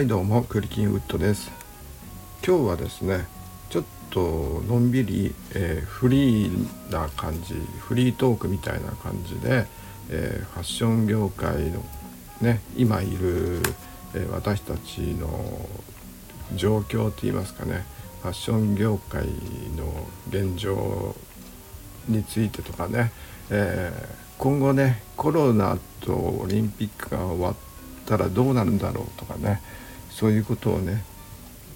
はいどうもクリキンウッドです。今日はですねちょっとのんびり、えー、フリーな感じフリートークみたいな感じで、えー、ファッション業界のね今いる、えー、私たちの状況といいますかねファッション業界の現状についてとかね、え今後ねコロナとオリンピックが終わったらどうなるんだろうとかねそういうことをね、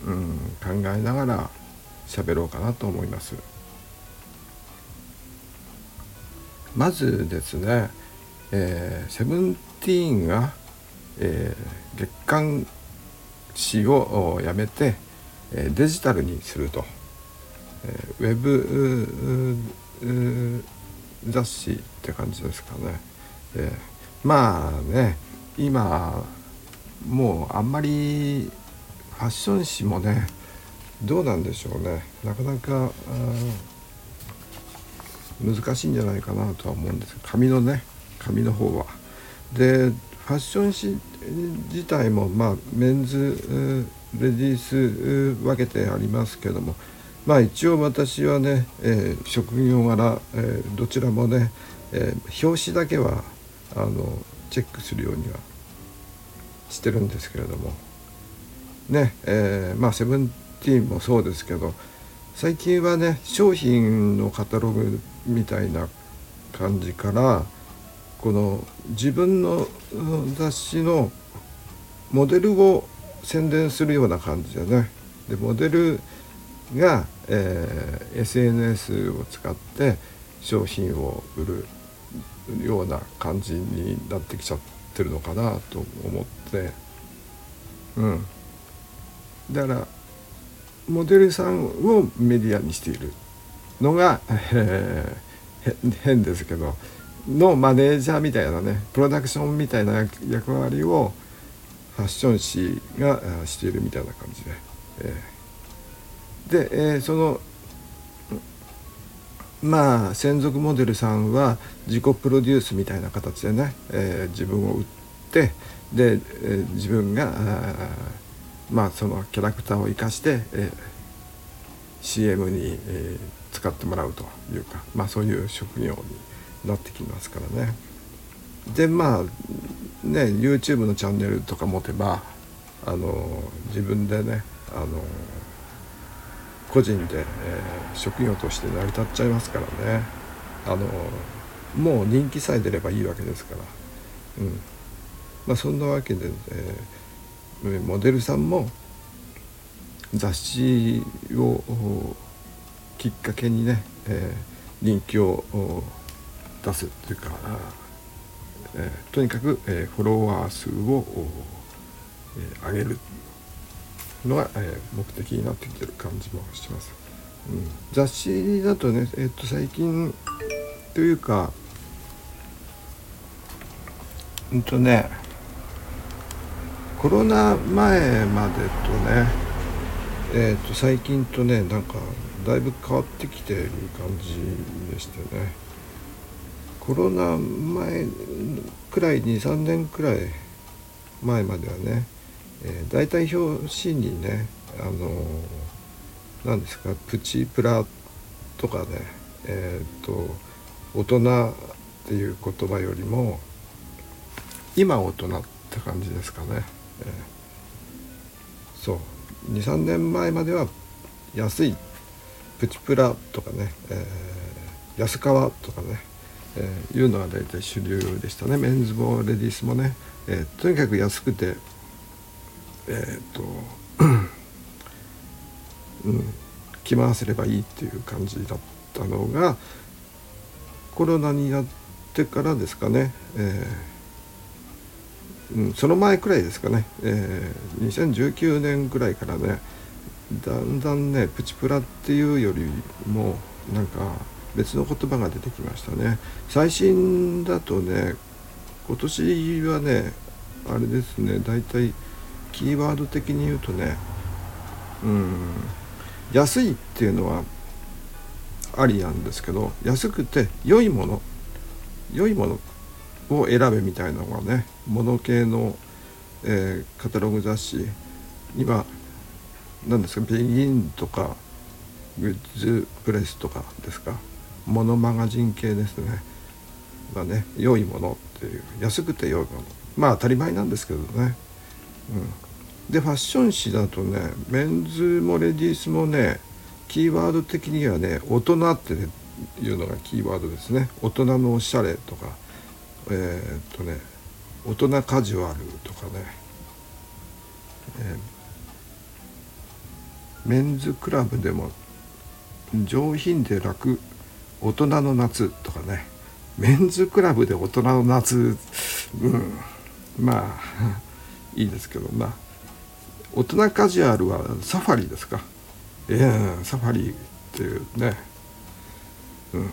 うん、考えながら喋ろうかなと思います。まずですね、えー、セブンティーンが、えー、月刊誌をやめて、えデジタルにすると、えー、ウェブ雑誌って感じですかね。えー、まあね今もうあんまりファッション誌もねどうなんでしょうね。なかなか難しいんじゃないかなとは思うんです。紙のね紙の方は。でファッション誌自体もまあメンズレディース分けてありますけども。まあ一応私はね、えー、職業柄、えー、どちらもね、えー、表紙だけはあのチェックするようにはしてるんですけれども。ねえー、まあセブンティーンもそうですけど最近はね商品のカタログみたいな感じからこの自分の雑誌のモデルを宣伝するような感じでね。でモデルが、えー、SNS を使って商品を売るような感じになってきちゃってるのかなと思ってうん。だからモデルさんをメディアにしている。のが、えー、変ですけどのマネージャーみたいなねプロダクションみたいな役割をファッション誌がしているみたいな感じで、えー、で、えー、そのまあ専属モデルさんは自己プロデュースみたいな形でね、えー、自分を売ってで、えー、自分がまあそのキャラクターを生かして、えー、CM に、えー、使ってもらうというか、まあ、そういう職業になってきますからね。でまあね YouTube のチャンネルとか持てばあの自分でねあの個人で、えー、職業として成り立っちゃいますからね。あのもう人気さえ出ればいいわけですから、うん。まあ、そんなわけで、えー、モデルさんも雑誌をきっかけにね、えー、人気を出すっていうか、えー、とにかく、えー、フォロワー数を、えー、上げるのが、えー、目的になってきてる感じもします。うん、雑誌だとね、えー、っと最近というかうんとねコロナ前までとねえー、っと最近とねなんかだいぶ変わってきてる感じでしてね。コロナ前くらい23年くらい前まではねえー、大体表紙にねあの何ですかプチプラとかねえっ、と大人っていう言葉よりも今大人って感じですかね、えー、そう。23年前までは安いプチプラとかね、えー、安川とかね、えー、いうのが大体主流でしたね。メンズもレディースもね、えー、とにかく安くてえっ、とうん着回せればいいっていう感じだったのがコロナになってからですかね、えー、うん、その前くらいですかね、えー、2019年くらいからねだんだんねプチプラっていうよりもなんか別の言葉が出てきましたね。最新だとね今年はねあれですね大体キーワード的に言うとねうん安いっていうのはありなんですけど安くて良いもの良いものを選べみたいなのがねモノ系の、えー、カタログ雑誌。今何ですかベギンとかグッズプレスとかですか？モノマガジン系ですね。まあね良いものっていう。安くて良いもの。まあ当たり前なんですけどね、うん、でファッション誌だとねメンズもレディースもねキーワード的にはね大人っていうのがキーワードですね。大人のおしゃれとか。えー、っとね大人カジュアルとかね、えー、メンズクラブでも上品で楽大人の夏とかね。メンズクラブで大人の夏うんまあ いいですけどまあ大人カジュアルはサファリですか？ええー、サファリっていうね。うん。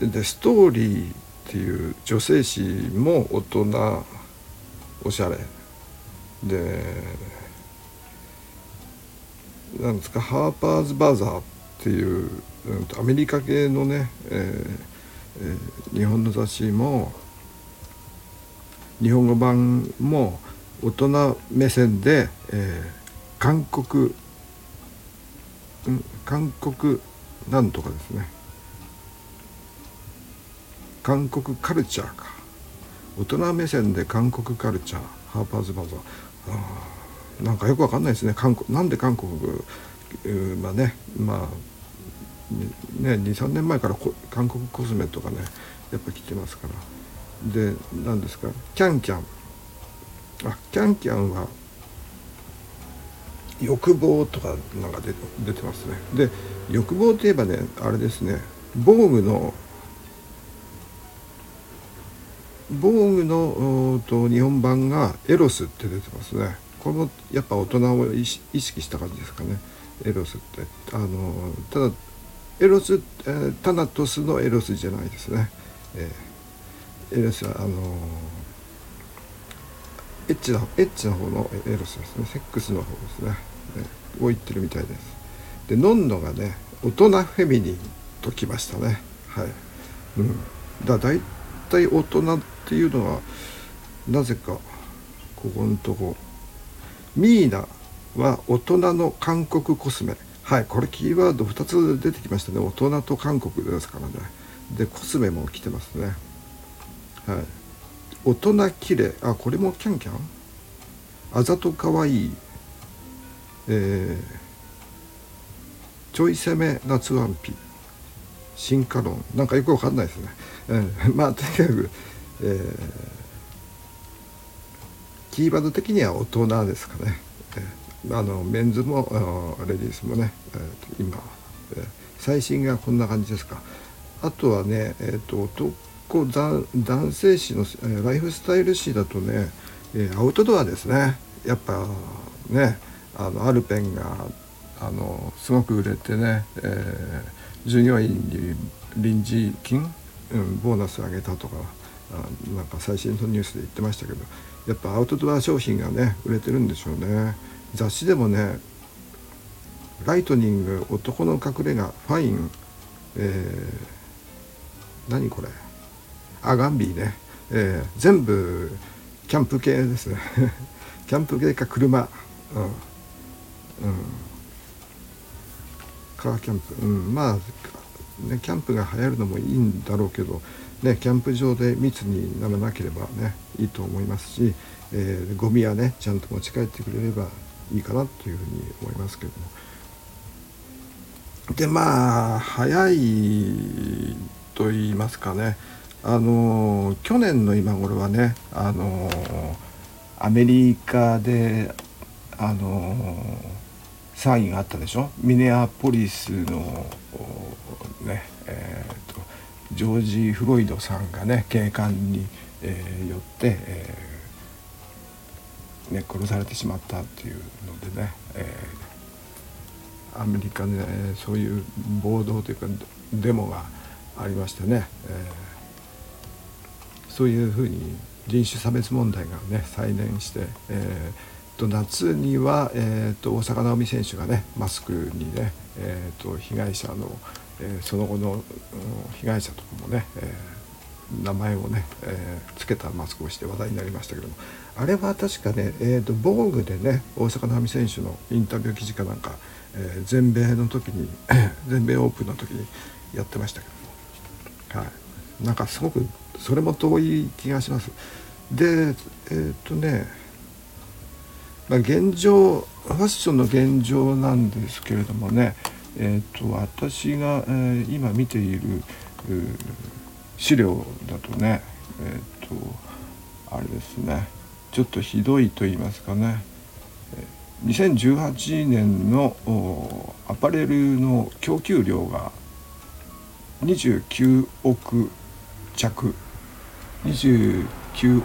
でストーリーっていう女性誌も大人おしゃれ。でなんですかハーパーズ・バザーっていう、うん、アメリカ系のね、えーえー、日本の雑誌も日本語版も大人目線で、えー、韓国、うん、韓国なんとかですね。韓国カルチャーか。大人目線で韓国カルチャー。ハーパーズ・バザー。あなんかよくわかんないですね。韓国なんで韓国まあねまあね23年前から韓国コスメとかねやっぱ来てますから。で何ですか？キャンキャン。あキャンキャンは欲望とかなんか出出てますね。で欲望といえばねあれですね。防具の防具のと日本版がエロスって出てますね。このやっぱ大人を意識した感じですかね。エロスって。あのただエロス、えー、タナトスのエロスじゃないですね、えー、エロスはあのエッチなエッチな方のエロスですね。セックスの方ですね、えー、を言ってるみたいです。でノンノがね大人フェミニンときましたね。はい。うん。だ大体大人っていうのはなぜかここのとこミーナは大人の韓国コスメ。はいこれキーワード2つ出てきましたね。大人と韓国ですからね。でコスメも来てますね。はい。大人きれいあこれもキャンキャン？あざとかわいい。えー、ちょい攻め夏ワンピ。進化論。なんかよくわかんないですね、えー、まあとにかく、えー、キーワード的には大人ですかね、えー、あのメンズもレディースもね、えー、今、えー、最新がこんな感じですか。あとはね、えーと、男男性誌の、えー、ライフスタイル誌だとね、えー、アウトドアですね。やっぱねあのアルペンがあのすごく売れてね、えー、従業員に臨時金、うん、ボーナス上げたとかあなんか最新のニュースで言ってましたけどやっぱアウトドア商品がね売れてるんでしょうね。雑誌でもねライトニング男の隠れ家ファイン、えー、何これ？アガンビーね、えー、全部キャンプ系ですね。キャンプ系か車、うん、うん、カーキャンプ、うん、まあ、ね、キャンプが流行るのもいいんだろうけど、ね、キャンプ場で密にならなければねいいと思いますし、えー、ゴミはねちゃんと持ち帰ってくれればいいかなというふうに思いますけども。でまあ早いと言いますかねあの去年の今頃はねあのアメリカであの騒ぎがあったでしょ？ミネアポリスのねえーと、ジョージ・フロイドさんがね警官に、えー、よって、えー、ね、殺されてしまったっていうのでね、えー、アメリカで、ね、そういう暴動というかデモがありましてね、え、そういうふうに人種差別問題がね再燃して、えーと夏には、えーと、大坂なおみ選手がねマスクにね、えーと、被害者の、えー、その後の、被害者とかもね、え名前をね、えー、つけたマスクをして話題になりましたけどもあれは確かね、えーと、防具でね大坂なおみ選手のインタビュー記事かなんか、え、全米の時に 全米オープンの時にやってましたけども、はい、なんかすごくそれも遠い気がします。でえっ、とねまあ、現状ファッションの現状なんですけれどもね、えーと、私が、えー、今見ている資料だとねえっ、ー、とあれですねちょっとひどいと言いますかね2018年のアパレルの供給量が29億着29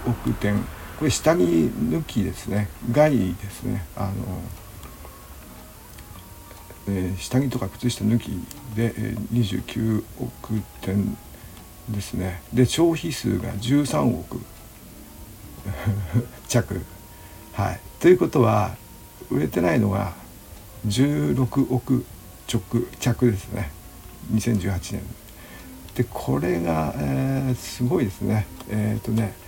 億点これ下着抜きですね。外ですね。あの、えー、下着とか靴下抜きで、えー、29億点ですね。で消費数が13億 着。はい。ということは売れてないのが16億直着ですね。2018年。でこれが、えー、すごいですね。えっ、ー、とね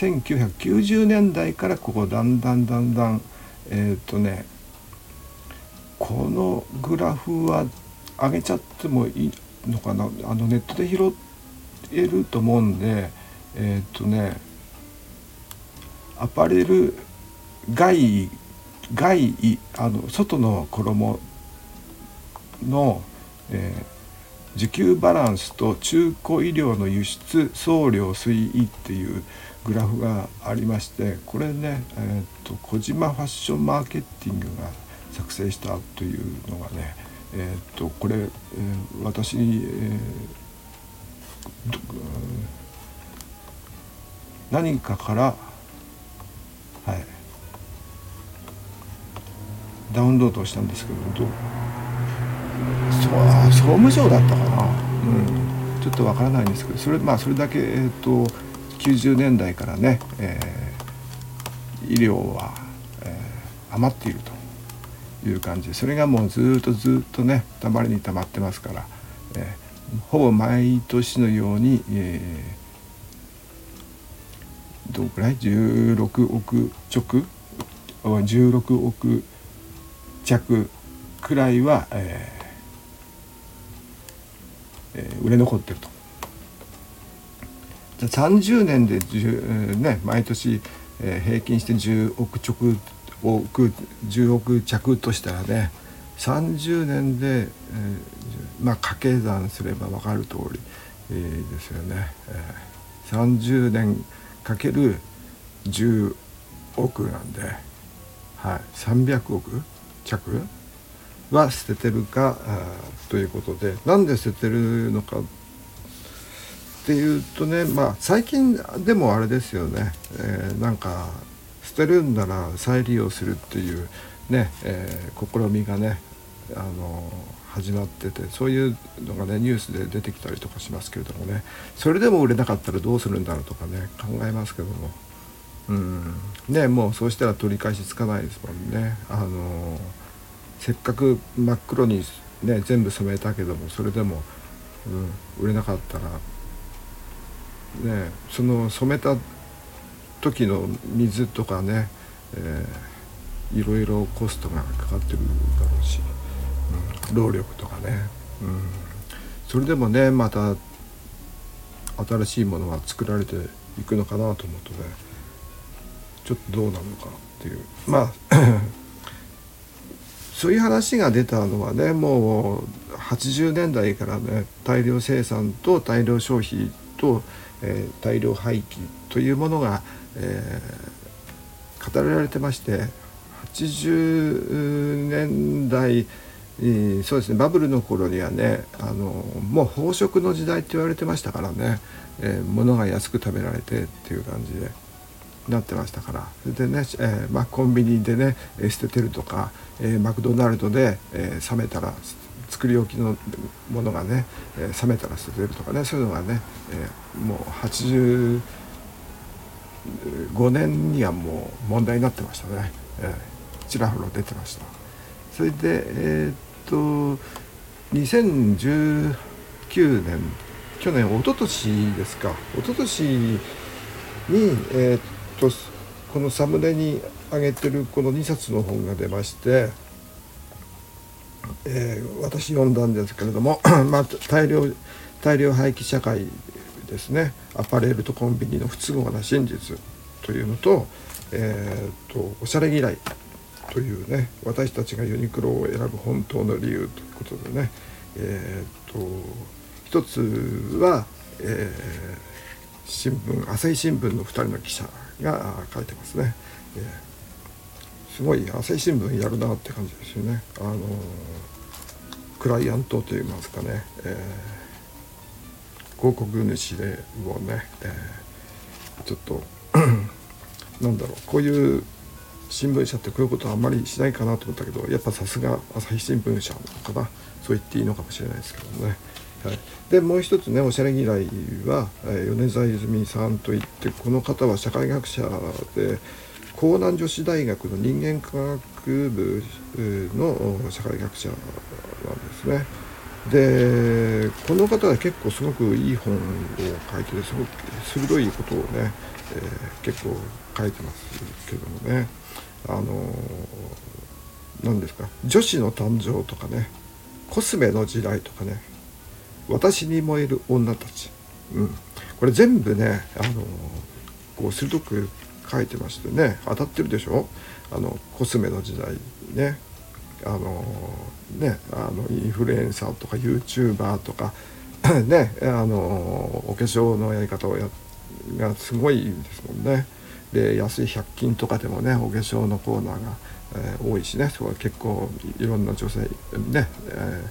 1990年代からここだんだんだんだんえっ、ー、とねこのグラフは上げちゃってもいいのかな？あのネットで拾えると思うんでえっ、ー、とねアパレル外外あの外の衣の、えー、需給バランスと中古医療の輸出送料推移っていうグラフがありましてこれね、えーと、小島ファッションマーケティングが作成したというのがね、えーと、これ、えー、私に、えー、何かからはいダウンロードしたんですけどどう？そう総務省だったかな、うん、ちょっとわからないんですけどそれまあそれだけえっ、ー、と90年代からね、えー、医療は、えー、余っているという感じ。でそれがもうずっとずっとねたまりにたまってますから、えー、ほぼ毎年のように、えー、どのくらい？16億直？16億弱くらいは、えーえー、売れ残ってると。30年で、ね、毎年、えー、平均して10億直億10億着としたらね30年で、えー、まあ掛け算すれば分かる通り、えー、ですよね、えー、30年かける10億なんで、はい、300億着は捨ててるかということでなんで捨ててるのかってていうとねまあ最近でもあれですよね、えー、なんか捨てるんなら再利用するっていうね、えー、試みがねあの始まっててそういうのがねニュースで出てきたりとかしますけれどもね。それでも売れなかったらどうするんだろうとかね考えますけども。うん。ねもうそうしたら取り返しつかないですもんね。あのせっかく真っ黒にね全部染めたけどもそれでも、うん、売れなかったらねその染めた時の水とかね、えー、いろいろコストがかかってるだろうし、うん、労力とかね、うん、それでもねまた新しいものは作られていくのかなと思うとねちょっとどうなのかっていう。まあ そういう話が出たのはねもう80年代からね大量生産と大量消費とえー、大量廃棄というものが、えー、語られてまして80年代そうですねバブルの頃にはねあのもう飽食の時代って言われてましたからね、えー、物が安く食べられてっていう感じでなってましたから。それでね、えーまあ、コンビニでね捨ててるとか、えー、マクドナルドで、えー、冷めたら作り置きのものがね、えー、冷めたら捨ててるとかねそういうのがね、えー、もう85年にはもう問題になってましたね、えー、ちらほら出てました。それでえー、っと2019年去年一昨年ですか。一昨年に、えー、っとこのサムネに上げてるこの2冊の本が出まして、えー、私読んだんですけれども、まあ、大量大量廃棄社会ですね。アパレルとコンビニの不都合な真実というのと,、えーと、おしゃれ嫌いというね私たちがユニクロを選ぶ本当の理由ということでねえー、と一つは、えー、新聞朝日新聞の2人の記者が書いてますね、えー、すごい朝日新聞やるなって感じですよね。あのクライアントといいますかね、えー、広告主でをね、えー、ちょっと なんだろう。こういう新聞社ってこういうことはあんまりしないかなと思ったけどやっぱさすが朝日新聞社なのかな。そう言っていいのかもしれないですけどね。はい、でもう一つねおしゃれ嫌いは、えー、米沢泉さんといってこの方は社会学者で江南女子大学の人間科学部の社会学者なんですね。でこの方は結構すごくいい本を書いててすごく鋭いことをね、えー、結構書いてますけどもね。あの何ですか？女子の誕生とかねコスメの時代とかね私に燃える女たち、うん、これ全部ねあのこう鋭く書いてましてね当たってるでしょ？あのコスメの時代ね。あのねあのインフルエンサーとか YouTuber とか ねあのお化粧のやり方をやがすごいですもんね。で安い100均とかでもねお化粧のコーナーが、えー、多いしね。そこは結構いろんな女性ね、えー、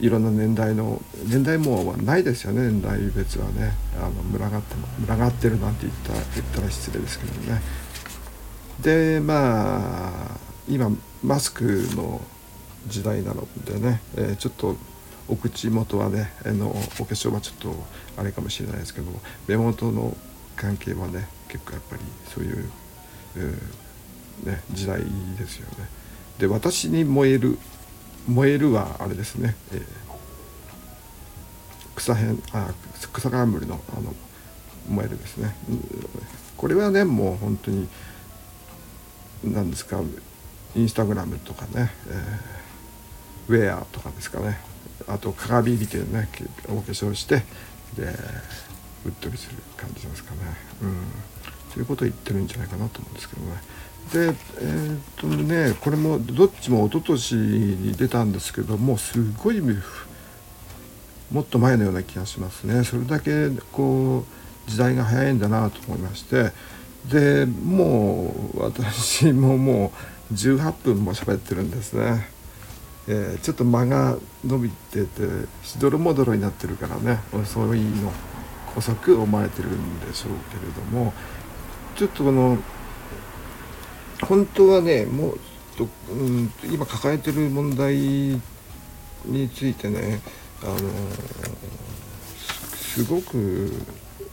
いろんな年代の年代もはないですよね年代別はねあの群がって群がってるなんて言った言ったら失礼ですけどねでまあ今マスクの時代なのでね、えー、ちょっとお口元はねあのお化粧はちょっとあれかもしれないですけど目元の関係はね結構やっぱりそういう、えー、ね、時代ですよね。で私に燃える燃えるはあれですね、えー、草編あ草冠のあの燃えるですね。これはねもう本当に何ですかインスタグラムとかね、えー、ウェアとかですかねあと鏡見てねお化粧してでうっとりする感じですかね。うんということを言ってるんじゃないかなと思うんですけどね。でえー、っとねこれもどっちも一昨年に出たんですけどもすごいもっと前のような気がしますね。それだけこう時代が早いんだなと思いましてでもう私ももう18分も喋ってるんですね。えー、ちょっと間が伸びててしどろもどろになってるからね遅いの遅く思われてるんでしょうけれどもちょっとこの本当はねもう、うん、今抱えてる問題についてねあのすごく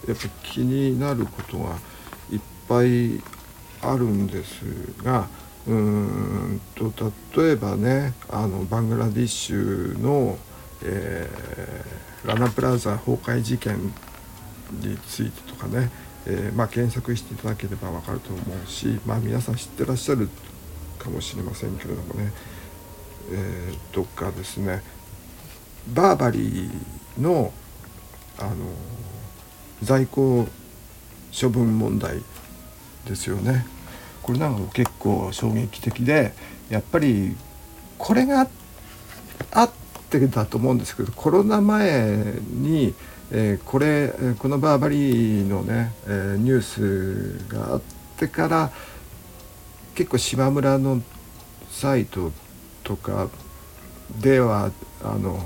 やっぱ気になることがいっぱいあるんですがうーんと例えばねあのバングラディッシュの、えー、ラナプラザ崩壊事件についてとかねえー、まあ、検索していただければ分かると思うし、まあ、皆さん知ってらっしゃるかもしれませんけれどもね、えー、とかですねバーバリーのあの在庫処分問題ですよね。これなんか結構衝撃的でやっぱりこれがあってだと思うんですけどコロナ前にえー、これこのバーバリーのね、えー、ニュースがあってから結構島村のサイトとかではあの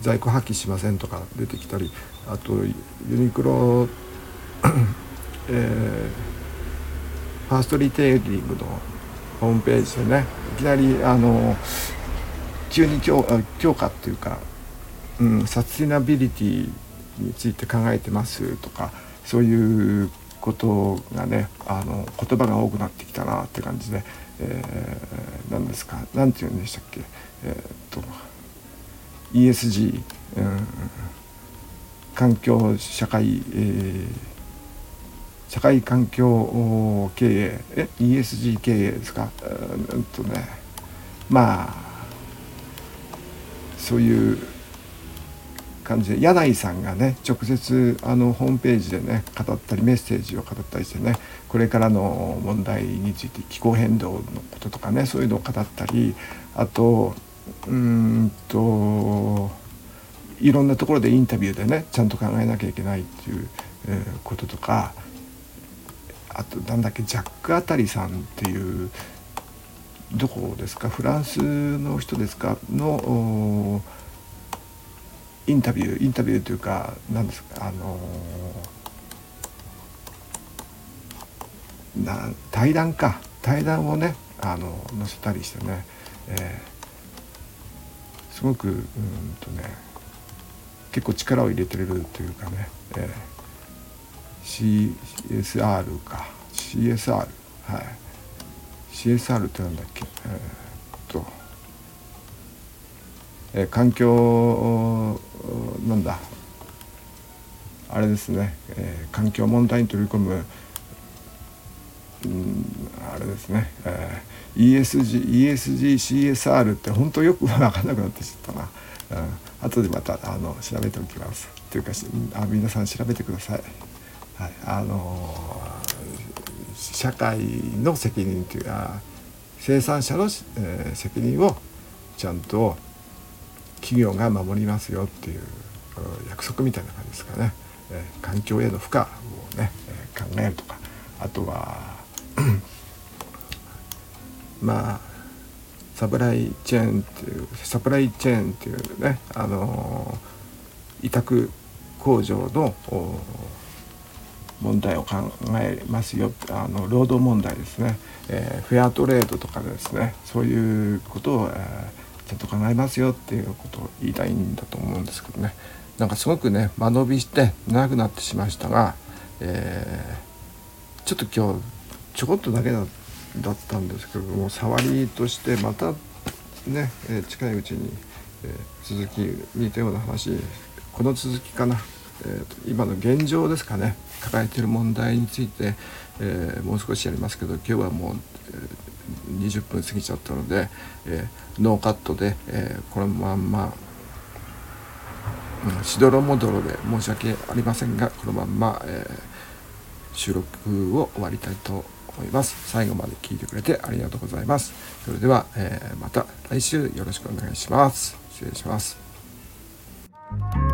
在庫破棄しませんとか出てきたりあとユニクロ、えー、ファーストリテイリングのホームページでねいきなりあの急に強強化っていうか、うん、サスティナビリティについて考えてますとかそういうことがねあの言葉が多くなってきたなって感じで、えー、何ですか何て言うんでしたっけえー、っと ESG、うん、環境社会、えー、社会環境経営え ESG 経営ですかうんとねまあそういう感じで柳井さんがね直接あのホームページでね語ったりメッセージを語ったりしてねこれからの問題について気候変動のこととかねそういうのを語ったりあとうんといろんなところでインタビューでねちゃんと考えなきゃいけないっていう、こととかあとなんだっけジャック・アタリさんっていうどこですかフランスの人ですかのインタビューインタビューというか何ですかあのな対談か。対談をねあの載せたりしてね、えー、すごくうんとね結構力を入れてるというかね、えー、CSR か。CSR はい。CSR ってなんだっけ？えー、え、環境なんだ？あれですね、え、環境問題に取り込むうんあれですね、えー、ESG、ESG、CSR って本当よく分かんなくなってきちゃったな、うん、後でまたあの調べておきます。というかあ皆さん調べてください、はい、あのー、社会の責任というか生産者の、えー、責任をちゃんと企業が守りますよっていう約束みたいな感じですかね、えー、環境への負荷をね、えー、考えるとか。あとはまあサプライチェーンっていうサプライチェーンっていうねあの委託工場の問題を考えますよ。あの労働問題ですね、えー、フェアトレードとかですね。そういうことを、えー、ちゃんと考えますよっていうことを言いたいんだと思うんですけどね。なんかすごくね間延びして長くなってしまいましたが、えー、ちょっと今日ちょこっとだけだったんですけども触りとしてまたね、え、近いうちに、え、続き似たような話この続きかな、えーと、今の現状ですかね。抱えている問題について、えー、もう少しやりますけど今日はもう、えー、20分過ぎちゃったので、えー、ノーカットで、えー、このまんま、うん、しどろもどろで申し訳ありませんがこのまんま、えー、収録を終わりたいと思います。最後まで聞いてくれてありがとうございます。それでは、えー、また来週よろしくお願いします。失礼します。